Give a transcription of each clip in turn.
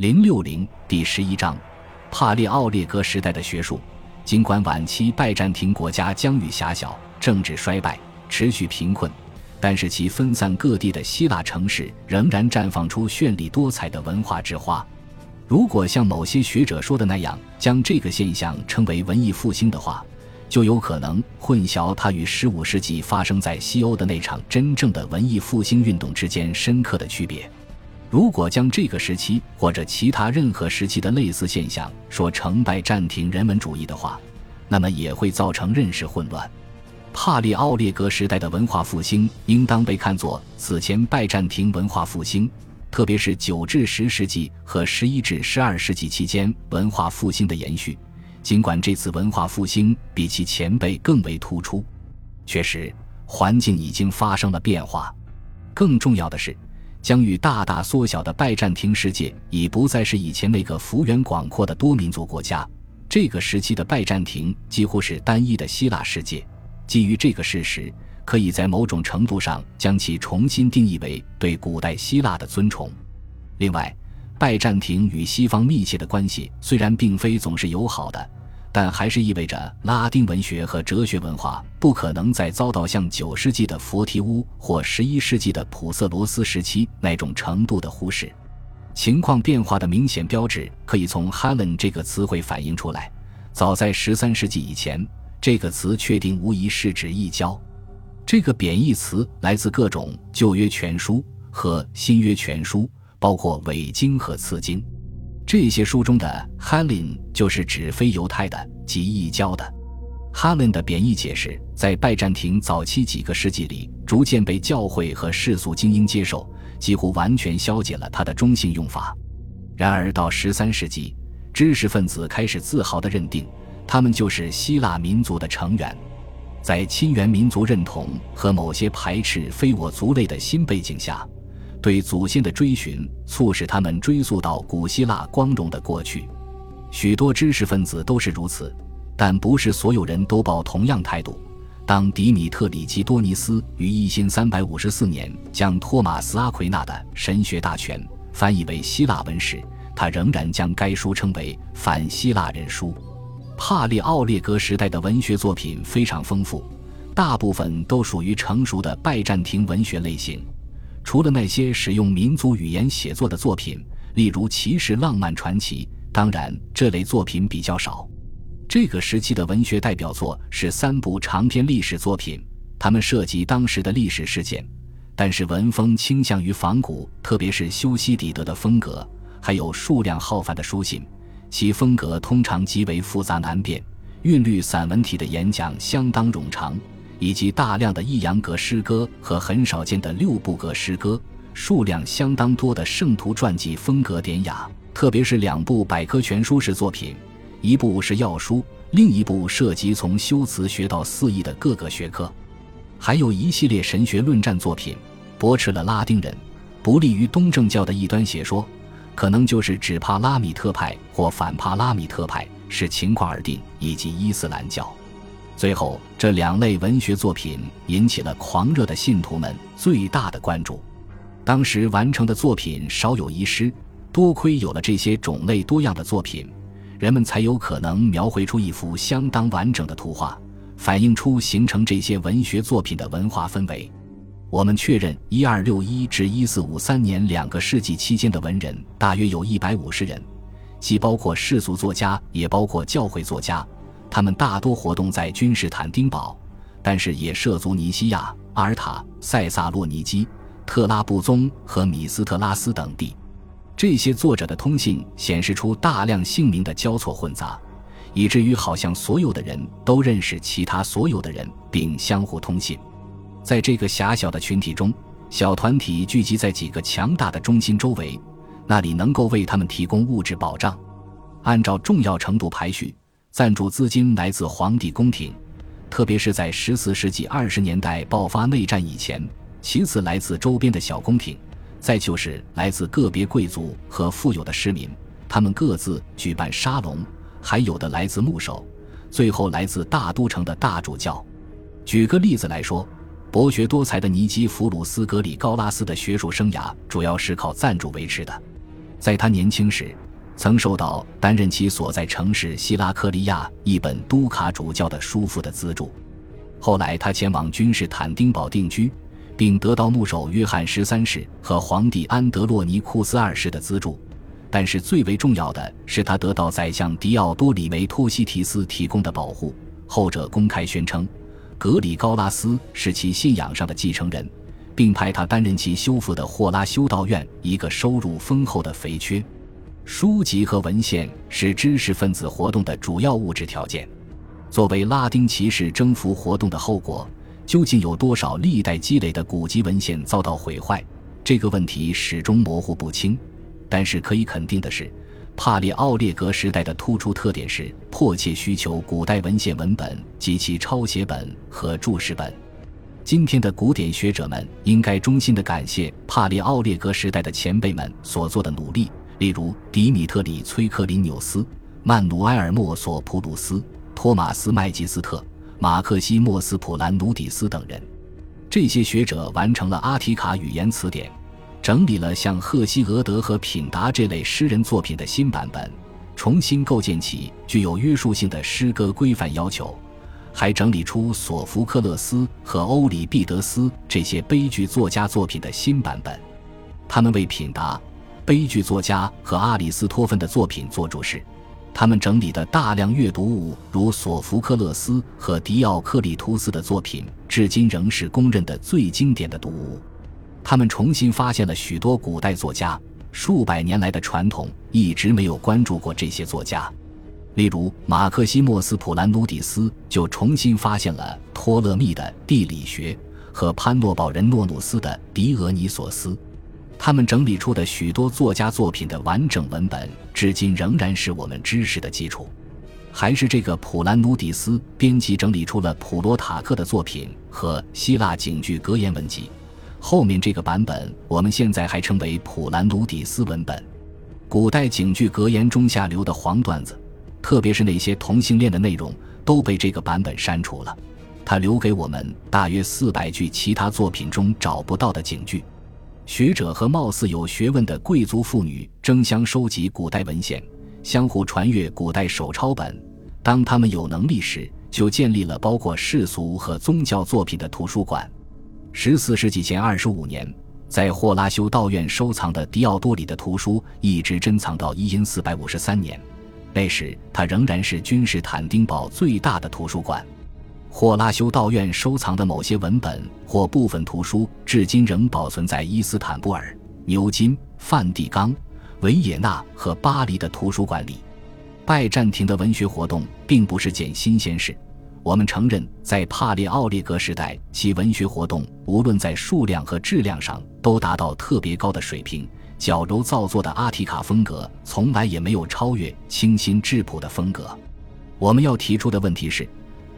零六零第十一章，帕列奥列格时代的学术。尽管晚期拜占庭国家疆域狭小，政治衰败，持续贫困，但是其分散各地的希腊城市仍然绽放出绚丽多彩的文化之花。如果像某些学者说的那样，将这个现象称为文艺复兴的话，就有可能混淆它与十五世纪发生在西欧的那场真正的文艺复兴运动之间深刻的区别。如果将这个时期或者其他任何时期的类似现象说成拜占庭人文主义的话，那么也会造成认识混乱。帕列奥列格时代的文化复兴应当被看作此前拜占庭文化复兴，特别是九至十世纪和十一至十二世纪期间文化复兴的延续。尽管这次文化复兴比其前辈更为突出，确实环境已经发生了变化。更重要的是。疆域大大缩小的拜占庭世界已不再是以前那个幅员广阔的多民族国家。这个时期的拜占庭几乎是单一的希腊世界。基于这个事实，可以在某种程度上将其重新定义为对古代希腊的尊崇。另外，拜占庭与西方密切的关系虽然并非总是友好的。但还是意味着拉丁文学和哲学文化不可能再遭到像九世纪的佛提乌或十一世纪的普色罗斯时期那种程度的忽视。情况变化的明显标志可以从 “Helen” 这个词汇反映出来。早在十三世纪以前，这个词确定无疑是指异教。这个贬义词来自各种旧约全书和新约全书，包括伪经和次经。这些书中的 Helen 就是指非犹太的及异教的。Helen 的贬义解释在拜占庭早期几个世纪里逐渐被教会和世俗精英接受，几乎完全消解了它的中性用法。然而到十三世纪，知识分子开始自豪地认定他们就是希腊民族的成员。在亲缘民族认同和某些排斥非我族类的新背景下。对祖先的追寻促使他们追溯到古希腊光荣的过去，许多知识分子都是如此，但不是所有人都抱同样态度。当迪米特里基多尼斯于一千三百五十四年将托马斯阿奎那的神学大全翻译为希腊文时，他仍然将该书称为反希腊人书。帕列奥列格时代的文学作品非常丰富，大部分都属于成熟的拜占庭文学类型。除了那些使用民族语言写作的作品，例如骑士浪漫传奇，当然这类作品比较少。这个时期的文学代表作是三部长篇历史作品，它们涉及当时的历史事件，但是文风倾向于仿古，特别是修昔底德的风格，还有数量浩繁的书信，其风格通常极为复杂难辨，韵律散文体的演讲相当冗长。以及大量的抑扬格诗歌和很少见的六部格诗歌，数量相当多的圣徒传记，风格典雅。特别是两部百科全书式作品，一部是药书，另一部涉及从修辞学到四艺的各个学科。还有一系列神学论战作品，驳斥了拉丁人不利于东正教的异端邪说，可能就是指帕拉米特派或反帕拉米特派，视情况而定，以及伊斯兰教。最后，这两类文学作品引起了狂热的信徒们最大的关注。当时完成的作品少有遗失，多亏有了这些种类多样的作品，人们才有可能描绘出一幅相当完整的图画，反映出形成这些文学作品的文化氛围。我们确认，一二六一至一四五三年两个世纪期间的文人大约有一百五十人，既包括世俗作家，也包括教会作家。他们大多活动在君士坦丁堡，但是也涉足尼西亚、阿尔塔、塞萨洛尼基、特拉布宗和米斯特拉斯等地。这些作者的通信显示出大量姓名的交错混杂，以至于好像所有的人都认识其他所有的人，并相互通信。在这个狭小的群体中，小团体聚集在几个强大的中心周围，那里能够为他们提供物质保障。按照重要程度排序。赞助资金来自皇帝宫廷，特别是在十四世纪二十年代爆发内战以前；其次来自周边的小宫廷，再就是来自个别贵族和富有的市民，他们各自举办沙龙；还有的来自牧首，最后来自大都城的大主教。举个例子来说，博学多才的尼基弗鲁斯·格里高拉斯的学术生涯主要是靠赞助维持的。在他年轻时，曾受到担任其所在城市希拉克利亚一本都卡主教的叔父的资助。后来，他前往君士坦丁堡定居，并得到牧首约翰十三世和皇帝安德洛尼库斯二世的资助。但是，最为重要的是，他得到宰相迪奥多里维托西提斯提供的保护。后者公开宣称，格里高拉斯是其信仰上的继承人，并派他担任其修复的霍拉修道院一个收入丰厚的肥缺。书籍和文献是知识分子活动的主要物质条件。作为拉丁骑士征服活动的后果，究竟有多少历代积累的古籍文献遭到毁坏？这个问题始终模糊不清。但是可以肯定的是，帕列奥列格时代的突出特点是迫切需求古代文献文本及其抄写本和注释本。今天的古典学者们应该衷心地感谢帕列奥列格时代的前辈们所做的努力，例如迪米特里·崔克林纽斯、曼努埃尔·莫索普鲁斯。托马斯·麦吉斯特、马克西莫斯·普兰努底斯等人，这些学者完成了阿提卡语言词典，整理了像赫西俄德和品达这类诗人作品的新版本，重新构建起具有约束性的诗歌规范要求，还整理出索福克勒斯和欧里庇得斯这些悲剧作家作品的新版本。他们为品达、悲剧作家和阿里斯托芬的作品做注释。他们整理的大量阅读物，如索福克勒斯和迪奥克里图斯的作品，至今仍是公认的最经典的读物。他们重新发现了许多古代作家，数百年来的传统一直没有关注过这些作家。例如，马克西莫斯·普兰努底斯就重新发现了托勒密的地理学和潘诺堡人诺努斯的狄俄尼索斯。他们整理出的许多作家作品的完整文本，至今仍然是我们知识的基础。还是这个普兰努迪斯编辑整理出了普罗塔克的作品和希腊警句格言文集。后面这个版本，我们现在还称为普兰努迪斯文本。古代警句格言中下流的黄段子，特别是那些同性恋的内容，都被这个版本删除了。他留给我们大约四百句其他作品中找不到的警句。学者和貌似有学问的贵族妇女争相收集古代文献，相互传阅古代手抄本。当他们有能力时，就建立了包括世俗和宗教作品的图书馆。十四世纪前二十五年，在霍拉修道院收藏的迪奥多里的图书一直珍藏到一因四百五十三年，那时它仍然是君士坦丁堡最大的图书馆。霍拉修道院收藏的某些文本或部分图书，至今仍保存在伊斯坦布尔、牛津、梵蒂冈、维也纳和巴黎的图书馆里。拜占庭的文学活动并不是件新鲜事。我们承认，在帕列奥列格时代，其文学活动无论在数量和质量上都达到特别高的水平。矫揉造作的阿提卡风格从来也没有超越清新质朴的风格。我们要提出的问题是。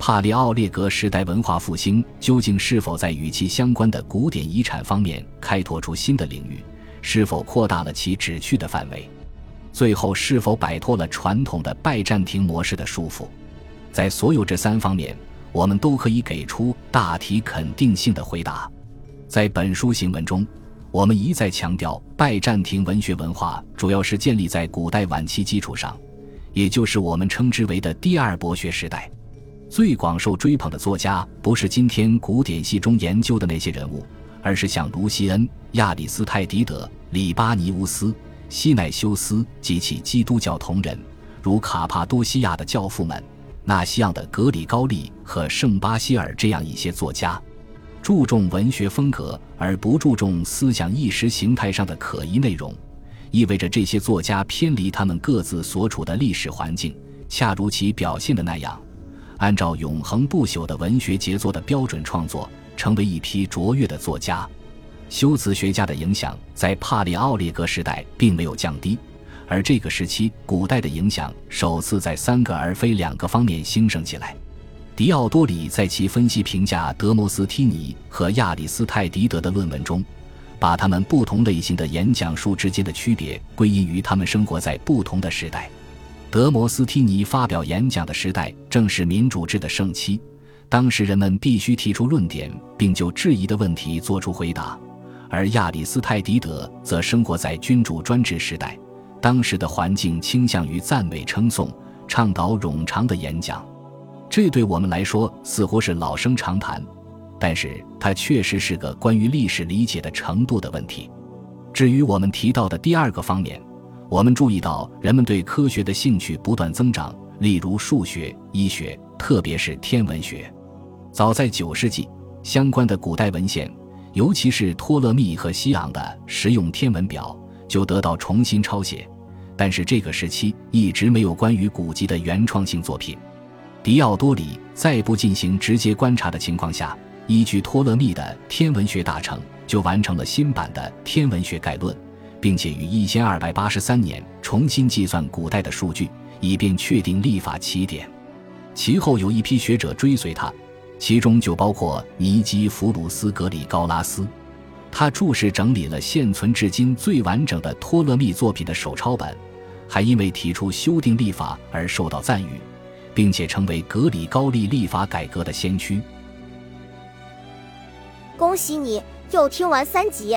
帕里奥列格时代文化复兴究竟是否在与其相关的古典遗产方面开拓出新的领域？是否扩大了其旨趣的范围？最后是否摆脱了传统的拜占庭模式的束缚？在所有这三方面，我们都可以给出大体肯定性的回答。在本书行文中，我们一再强调，拜占庭文学文化主要是建立在古代晚期基础上，也就是我们称之为的第二博学时代。最广受追捧的作家不是今天古典系中研究的那些人物，而是像卢西恩、亚里斯泰迪德、里巴尼乌斯、西奈修斯及其基督教同人，如卡帕多西亚的教父们、纳西昂的格里高利和圣巴希尔这样一些作家。注重文学风格而不注重思想意识形态上的可疑内容，意味着这些作家偏离他们各自所处的历史环境，恰如其表现的那样。按照永恒不朽的文学杰作的标准创作，成为一批卓越的作家。修辞学家的影响在帕里奥列格时代并没有降低，而这个时期古代的影响首次在三个而非两个方面兴盛起来。迪奥多里在其分析评价德摩斯梯尼和亚里斯泰迪德的论文中，把他们不同类型的演讲术之间的区别归因于他们生活在不同的时代。德摩斯提尼发表演讲的时代正是民主制的盛期，当时人们必须提出论点，并就质疑的问题作出回答；而亚里斯泰迪德则生活在君主专制时代，当时的环境倾向于赞美称颂，倡导冗长的演讲，这对我们来说似乎是老生常谈，但是它确实是个关于历史理解的程度的问题。至于我们提到的第二个方面，我们注意到人们对科学的兴趣不断增长，例如数学、医学，特别是天文学。早在九世纪，相关的古代文献，尤其是托勒密和西昂的实用天文表。就得到重新抄写，但是这个时期一直没有关于古籍的原创性作品。迪奥多里在不进行直接观察的情况下，依据托勒密的天文学大成就完成了新版的《天文学概论》，并且于一千二百八十三年重新计算古代的数据，以便确定历法起点。其后有一批学者追随他，其中就包括尼基弗鲁斯格里高拉斯。他注释整理了现存至今最完整的托勒密作品的手抄本，还因为提出修订历法而受到赞誉，并且成为格里高利历法改革的先驱。恭喜你又听完三集，